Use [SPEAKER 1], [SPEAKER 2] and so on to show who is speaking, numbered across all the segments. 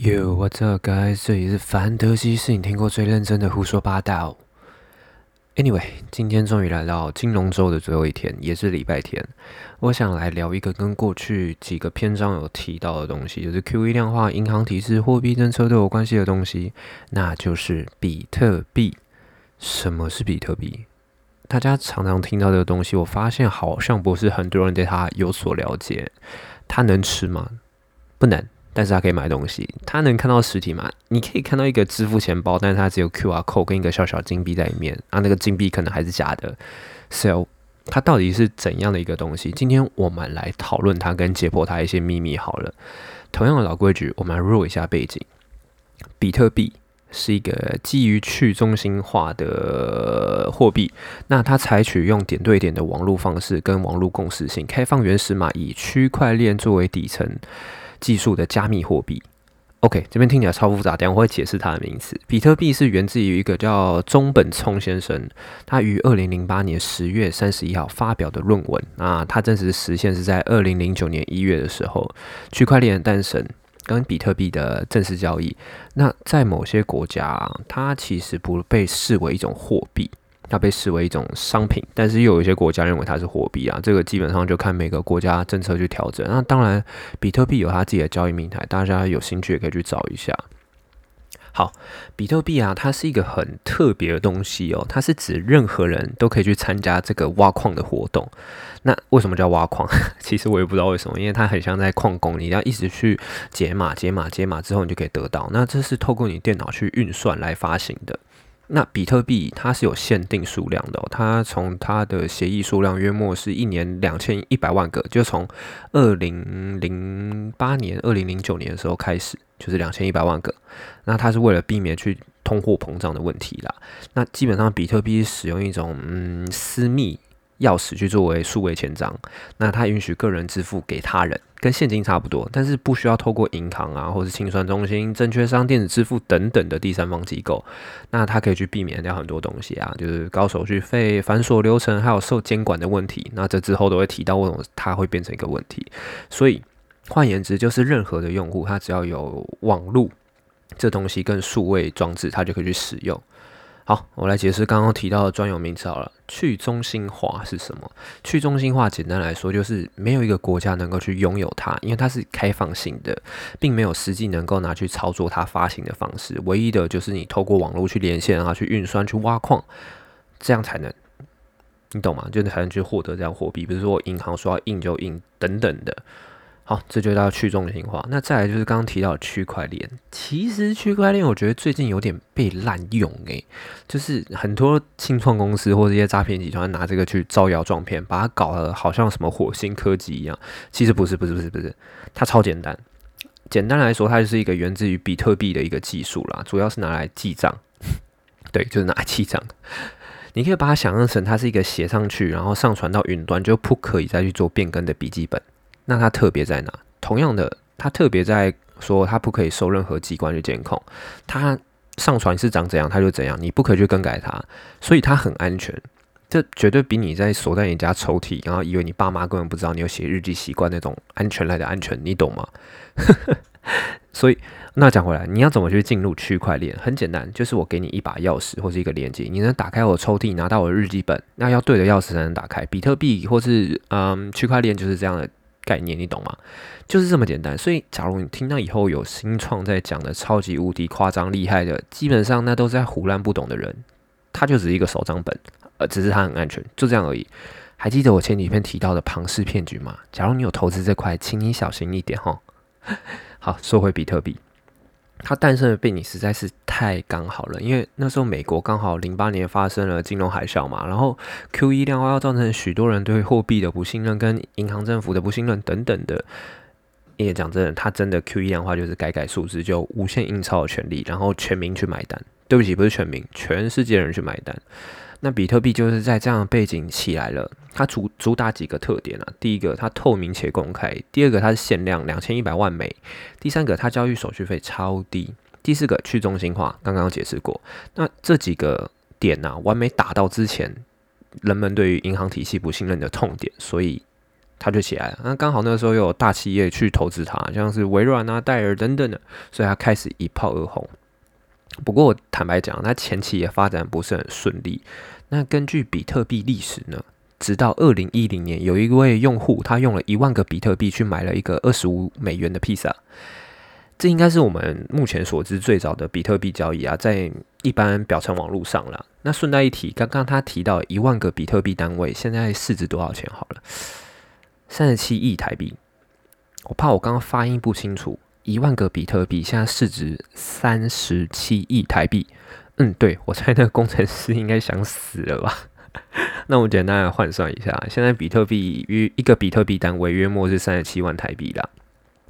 [SPEAKER 1] Yo, what's up, guys？这里是凡德西，是你听过最认真的胡说八道。Anyway，今天终于来到金融周的最后一天，也是礼拜天。我想来聊一个跟过去几个篇章有提到的东西，就是 QE 量化、银行体制、货币政策都有关系的东西，那就是比特币。什么是比特币？大家常常听到这个东西，我发现好像不是很多人对它有所了解。它能吃吗？不能。但是它可以买东西，它能看到实体吗？你可以看到一个支付钱包，但是它只有 QR code 跟一个小小金币在里面，啊，那个金币可能还是假的。So，它到底是怎样的一个东西？今天我们来讨论它，跟解剖它一些秘密好了。同样的老规矩，我们来 roll 一下背景。比特币是一个基于去中心化的货币，那它采取用点对点的网络方式跟网络共识性开放原始码，以区块链作为底层。技术的加密货币，OK，这边听起来超复杂，等下我会解释它的名词。比特币是源自于一个叫中本聪先生，他于二零零八年十月三十一号发表的论文。那他真实实现是在二零零九年一月的时候，区块链的诞生跟比特币的正式交易。那在某些国家，它其实不被视为一种货币。它被视为一种商品，但是又有一些国家认为它是货币啊。这个基本上就看每个国家政策去调整。那当然，比特币有它自己的交易平台，大家有兴趣也可以去找一下。好，比特币啊，它是一个很特别的东西哦。它是指任何人都可以去参加这个挖矿的活动。那为什么叫挖矿？其实我也不知道为什么，因为它很像在矿工，你要一直去解码、解码、解码之后，你就可以得到。那这是透过你电脑去运算来发行的。那比特币它是有限定数量的，它从它的协议数量约莫是一年两千一百万个，就从二零零八年、二零零九年的时候开始，就是两千一百万个。那它是为了避免去通货膨胀的问题啦。那基本上比特币使用一种嗯私密。钥匙去作为数位签章，那它允许个人支付给他人，跟现金差不多，但是不需要透过银行啊，或是清算中心、证券商、电子支付等等的第三方机构，那它可以去避免掉很多东西啊，就是高手续费、繁琐流程，还有受监管的问题。那这之后都会提到为什么它会变成一个问题。所以换言之，就是任何的用户，他只要有网络这东西跟数位装置，他就可以去使用。好，我来解释刚刚提到的专有名词好了。去中心化是什么？去中心化简单来说就是没有一个国家能够去拥有它，因为它是开放性的，并没有实际能够拿去操作它发行的方式。唯一的就是你透过网络去连线啊，去运算、去挖矿，这样才能，你懂吗？就才能去获得这样货币。比如说银行说要印就印等等的。好，这就叫去中心化。那再来就是刚刚提到区块链，其实区块链我觉得最近有点被滥用诶，就是很多新创公司或者一些诈骗集团拿这个去招摇撞骗，把它搞得好像什么火星科技一样。其实不是，不是，不是，不是，它超简单。简单来说，它就是一个源自于比特币的一个技术啦，主要是拿来记账。对，就是拿来记账。你可以把它想象成它是一个写上去，然后上传到云端就不可以再去做变更的笔记本。那它特别在哪？同样的，它特别在说，它不可以受任何机关去监控，它上传是长怎样，它就怎样，你不可以去更改它，所以它很安全。这绝对比你在锁在你家抽屉，然后以为你爸妈根本不知道你有写日记习惯那种安全来的安全，你懂吗？所以，那讲回来，你要怎么去进入区块链？很简单，就是我给你一把钥匙或是一个链接，你能打开我抽屉，拿到我的日记本，那要对着钥匙才能打开。比特币或是嗯区块链就是这样的。概念你懂吗？就是这么简单。所以，假如你听到以后有新创在讲的超级无敌夸张厉害的，基本上那都是在胡乱不懂的人。他就只是一个手账本，呃，只是他很安全，就这样而已。还记得我前几篇提到的庞氏骗局吗？假如你有投资这块，请你小心一点哈。好，说回比特币。它诞生的背景实在是太刚好了，因为那时候美国刚好零八年发生了金融海啸嘛，然后 Q E 量化要造成许多人对货币的不信任，跟银行政府的不信任等等的。也讲真的，它真的 Q E 量化就是改改数字就无限印钞的权利，然后全民去买单。对不起，不是全民，全世界人去买单。那比特币就是在这样的背景起来了，它主主打几个特点啊？第一个，它透明且公开；第二个，它是限量两千一百万枚；第三个，它交易手续费超低；第四个，去中心化。刚刚解释过。那这几个点呢，完美打到之前人们对于银行体系不信任的痛点，所以它就起来了。那刚好那时候又有大企业去投资它，像是微软啊、戴尔等等的，所以它开始一炮而红。不过坦白讲，它前期也发展不是很顺利。那根据比特币历史呢，直到二零一零年，有一位用户他用了一万个比特币去买了一个二十五美元的披萨。这应该是我们目前所知最早的比特币交易啊，在一般表层网络上了。那顺带一提，刚刚他提到一万个比特币单位，现在市值多少钱？好了，三十七亿台币。我怕我刚刚发音不清楚，一万个比特币现在市值三十七亿台币。嗯，对，我猜那个工程师应该想死了吧？那我简单来换算一下，现在比特币约一个比特币单位约莫是三十七万台币啦。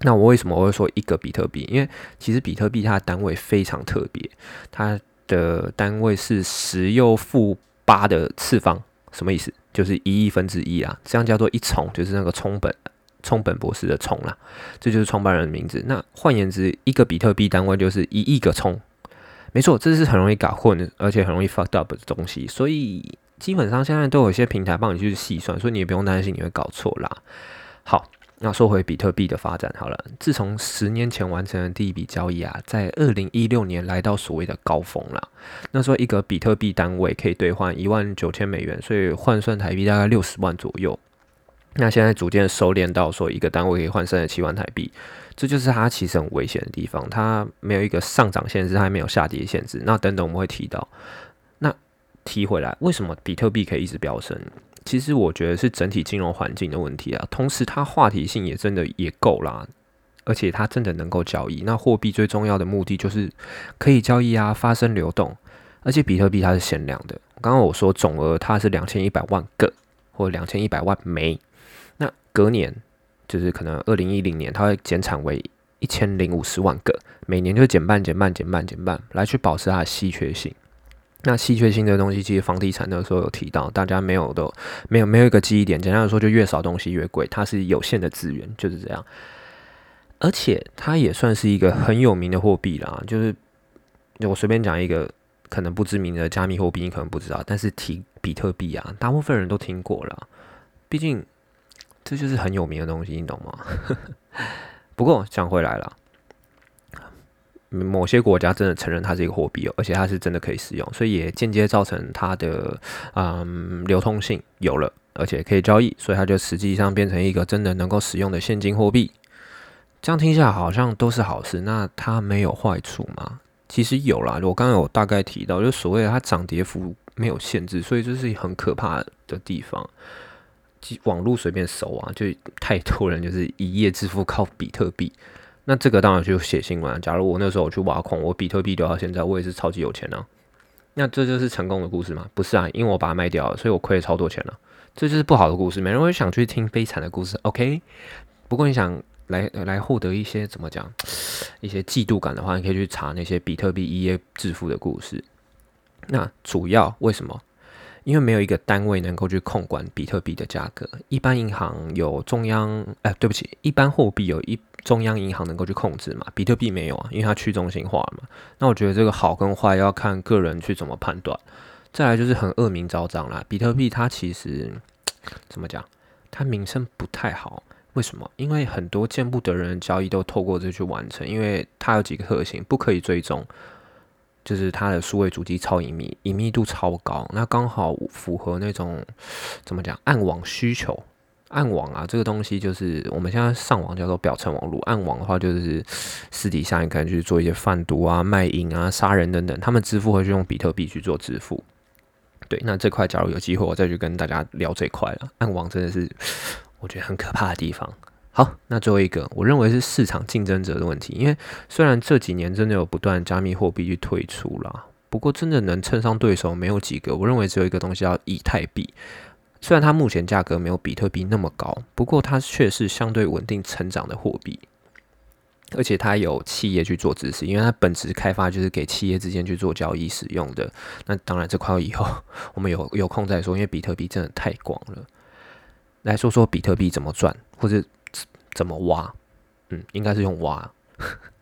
[SPEAKER 1] 那我为什么我会说一个比特币？因为其实比特币它的单位非常特别，它的单位是十又负八的次方，什么意思？就是一亿分之一啊，这样叫做一重，就是那个冲本冲本博士的冲啦，这就是创办人的名字。那换言之，一个比特币单位就是一亿个冲，没错，这是很容易搞混，而且很容易 fucked up 的东西。所以基本上现在都有一些平台帮你去细算，所以你也不用担心你会搞错啦。好。那说回比特币的发展好了，自从十年前完成的第一笔交易啊，在二零一六年来到所谓的高峰啦。那时候一个比特币单位可以兑换一万九千美元，所以换算台币大概六十万左右。那现在逐渐收敛到说一个单位可以换三十七万台币，这就是它其实很危险的地方，它没有一个上涨限制，它没有下跌限制。那等等我们会提到。那提回来，为什么比特币可以一直飙升？其实我觉得是整体金融环境的问题啊，同时它话题性也真的也够啦，而且它真的能够交易。那货币最重要的目的就是可以交易啊，发生流动。而且比特币它是限量的，刚刚我说总额它是两千一百万个或两千一百万枚，隔年就是可能二零一零年它会减产为一千零五十万个，每年就减半减半减半减半，来去保持它的稀缺性。那稀缺性的东西，其实房地产那时候有提到，大家没有都，没有没有一个记忆点。简单的说，就越少东西越贵，它是有限的资源，就是这样。而且它也算是一个很有名的货币啦，就是我随便讲一个可能不知名的加密货币，你可能不知道，但是提比特币啊，大部分人都听过了，毕竟这就是很有名的东西，你懂吗？不过讲回来了。某些国家真的承认它是一个货币哦，而且它是真的可以使用，所以也间接造成它的嗯流通性有了，而且可以交易，所以它就实际上变成一个真的能够使用的现金货币。这样听下来好像都是好事，那它没有坏处吗？其实有啦，我刚刚有大概提到，就所谓的它涨跌幅没有限制，所以这是很可怕的地方。网络随便搜啊，就太多人就是一夜致富靠比特币。那这个当然就写新闻。假如我那时候我去挖矿，我比特币留到现在，我也是超级有钱啊。那这就是成功的故事吗？不是啊，因为我把它卖掉了，所以我亏了超多钱了。这就是不好的故事，没人会想去听悲惨的故事。OK，不过你想来来获得一些怎么讲一些嫉妒感的话，你可以去查那些比特币一夜致富的故事。那主要为什么？因为没有一个单位能够去控管比特币的价格。一般银行有中央，哎，对不起，一般货币有一中央银行能够去控制嘛？比特币没有啊，因为它去中心化嘛。那我觉得这个好跟坏要看个人去怎么判断。再来就是很恶名昭彰啦，比特币它其实怎么讲？它名声不太好。为什么？因为很多见不得人的交易都透过这去完成，因为它有几个特性，不可以追踪。就是它的数位主机超隐秘，隐秘度超高，那刚好符合那种怎么讲暗网需求。暗网啊，这个东西就是我们现在上网叫做表层网络，暗网的话就是私底下你可能去做一些贩毒啊、卖淫啊、杀人等等，他们支付会去用比特币去做支付。对，那这块假如有机会，我再去跟大家聊这块了。暗网真的是 我觉得很可怕的地方。好，那最后一个，我认为是市场竞争者的问题。因为虽然这几年真的有不断加密货币去退出了，不过真的能称上对手没有几个。我认为只有一个东西叫以太币，虽然它目前价格没有比特币那么高，不过它却是相对稳定成长的货币，而且它有企业去做支持，因为它本质开发就是给企业之间去做交易使用的。那当然这块以后我们有有空再说，因为比特币真的太广了。来说说比特币怎么赚，或者。怎么挖？嗯，应该是用挖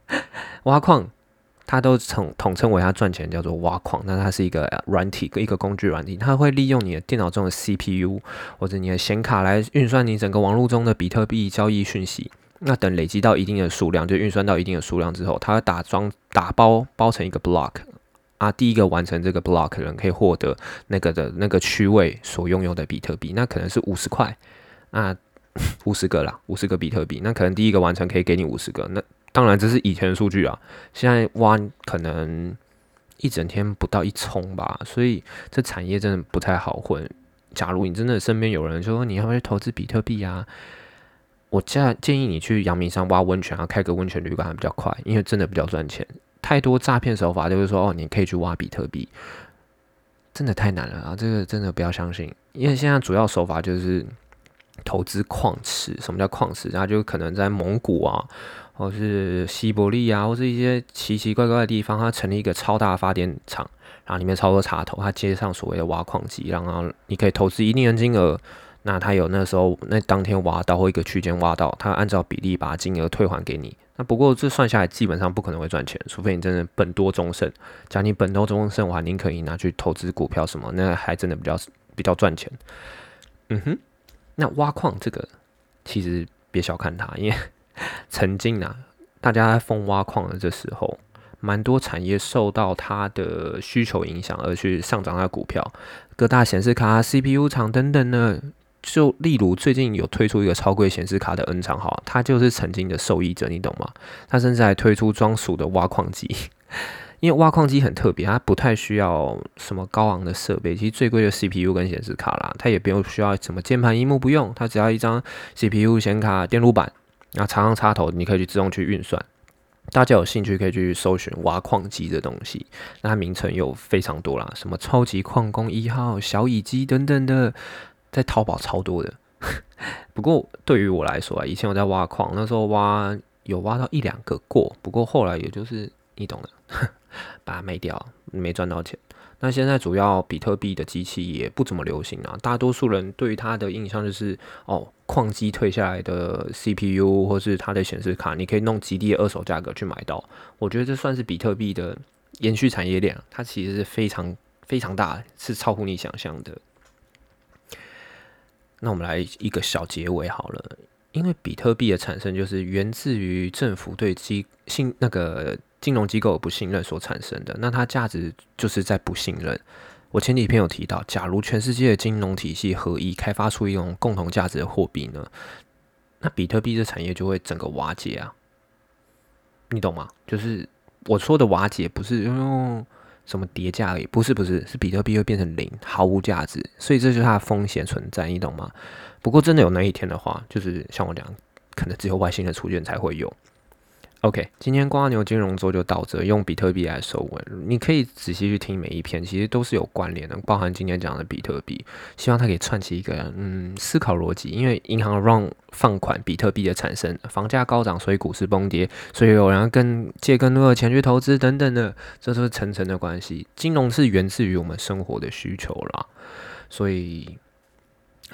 [SPEAKER 1] 挖矿，它都统统称为它赚钱叫做挖矿，那它是一个软体一个工具软体，它会利用你的电脑中的 CPU 或者你的显卡来运算你整个网络中的比特币交易讯息。那等累积到一定的数量，就运算到一定的数量之后，它会打装打包包成一个 block 啊，第一个完成这个 block 的人可以获得那个的那个区位所拥有的比特币，那可能是五十块啊，五十个啦，五十个比特币，那可能第一个完成可以给你五十个，那。当然，这是以前的数据啊。现在挖可能一整天不到一冲吧，所以这产业真的不太好混。假如你真的身边有人说你要不要去投资比特币啊，我建建议你去阳明山挖温泉啊，开个温泉旅馆还比较快，因为真的比较赚钱。太多诈骗手法就是说哦，你可以去挖比特币，真的太难了啊！这个真的不要相信，因为现在主要手法就是投资矿池。什么叫矿池？然后就可能在蒙古啊。或是西伯利亚，或是一些奇奇怪怪的地方，它成立一个超大发电厂，然后里面超多插头，它接上所谓的挖矿机，然后你可以投资一定的金额，那它有那时候那当天挖到或一个区间挖到，它按照比例把金额退还给你。那不过这算下来基本上不可能会赚钱，除非你真的本多终胜。假如你本多终胜，我还宁可以拿去投资股票什么，那还真的比较比较赚钱。嗯哼，那挖矿这个其实别小看它，因为。曾经啊，大家疯挖矿的这时候，蛮多产业受到它的需求影响而去上涨它的股票，各大显示卡、CPU 厂等等呢。就例如最近有推出一个超贵显示卡的 N 厂，哈，它就是曾经的受益者，你懂吗？它甚至还推出专属的挖矿机，因为挖矿机很特别，它不太需要什么高昂的设备，其实最贵的 CPU 跟显示卡啦，它也不用需要什么键盘、荧幕，不用，它只要一张 CPU 显卡、电路板。然后插上插头，你可以去自动去运算。大家有兴趣可以去搜寻挖矿机的东西，那它名称有非常多啦，什么超级矿工一号、小乙机等等的，在淘宝超多的。不过对于我来说啊，以前我在挖矿，那时候挖有挖到一两个过，不过后来也就是你懂的，把它卖掉，没赚到钱。那现在主要比特币的机器也不怎么流行啊，大多数人对于它的印象就是哦，矿机退下来的 CPU 或是它的显示卡，你可以弄极低的二手价格去买到。我觉得这算是比特币的延续产业链，它其实是非常非常大，是超乎你想象的。那我们来一个小结尾好了，因为比特币的产生就是源自于政府对机信那个。金融机构不信任所产生的，那它价值就是在不信任。我前几篇有提到，假如全世界的金融体系合一，开发出一种共同价值的货币呢，那比特币这产业就会整个瓦解啊！你懂吗？就是我说的瓦解，不是用什么叠加而已，不是不是，是比特币会变成零，毫无价值。所以这就是它的风险存在，你懂吗？不过真的有那一天的话，就是像我讲，可能只有外星人出现才会有。OK，今天瓜牛金融周就到这，用比特币来收尾。你可以仔细去听每一篇，其实都是有关联的，包含今天讲的比特币。希望它可以串起一个嗯思考逻辑，因为银行让放款，比特币的产生，房价高涨，所以股市崩跌，所以有人更借更多的钱去投资等等的，这是层层的关系。金融是源自于我们生活的需求啦，所以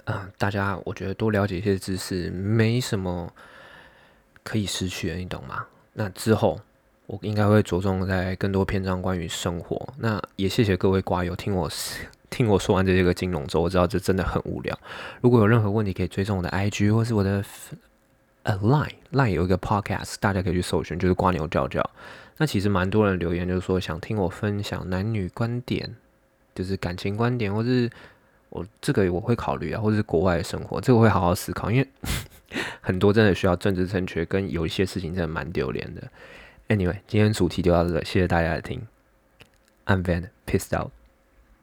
[SPEAKER 1] 啊，大家我觉得多了解一些知识，没什么可以失去的，你懂吗？那之后，我应该会着重在更多篇章关于生活。那也谢谢各位瓜友听我 听我说完这些个金融之后，我知道这真的很无聊。如果有任何问题，可以追踪我的 IG 或是我的 Line Line 有一个 Podcast，大家可以去搜寻，就是瓜牛叫叫。那其实蛮多人留言，就是说想听我分享男女观点，就是感情观点，或是我这个我会考虑啊，或者是国外的生活，这个会好好思考，因为。很多真的需要政治正确，跟有一些事情真的蛮丢脸的。Anyway，今天主题就到这，谢谢大家的听。I'm Van, pissed out.